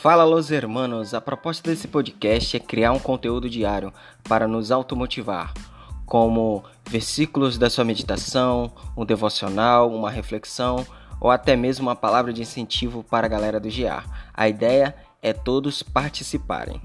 Fala, los hermanos! A proposta desse podcast é criar um conteúdo diário para nos automotivar, como versículos da sua meditação, um devocional, uma reflexão ou até mesmo uma palavra de incentivo para a galera do GA. A ideia é todos participarem.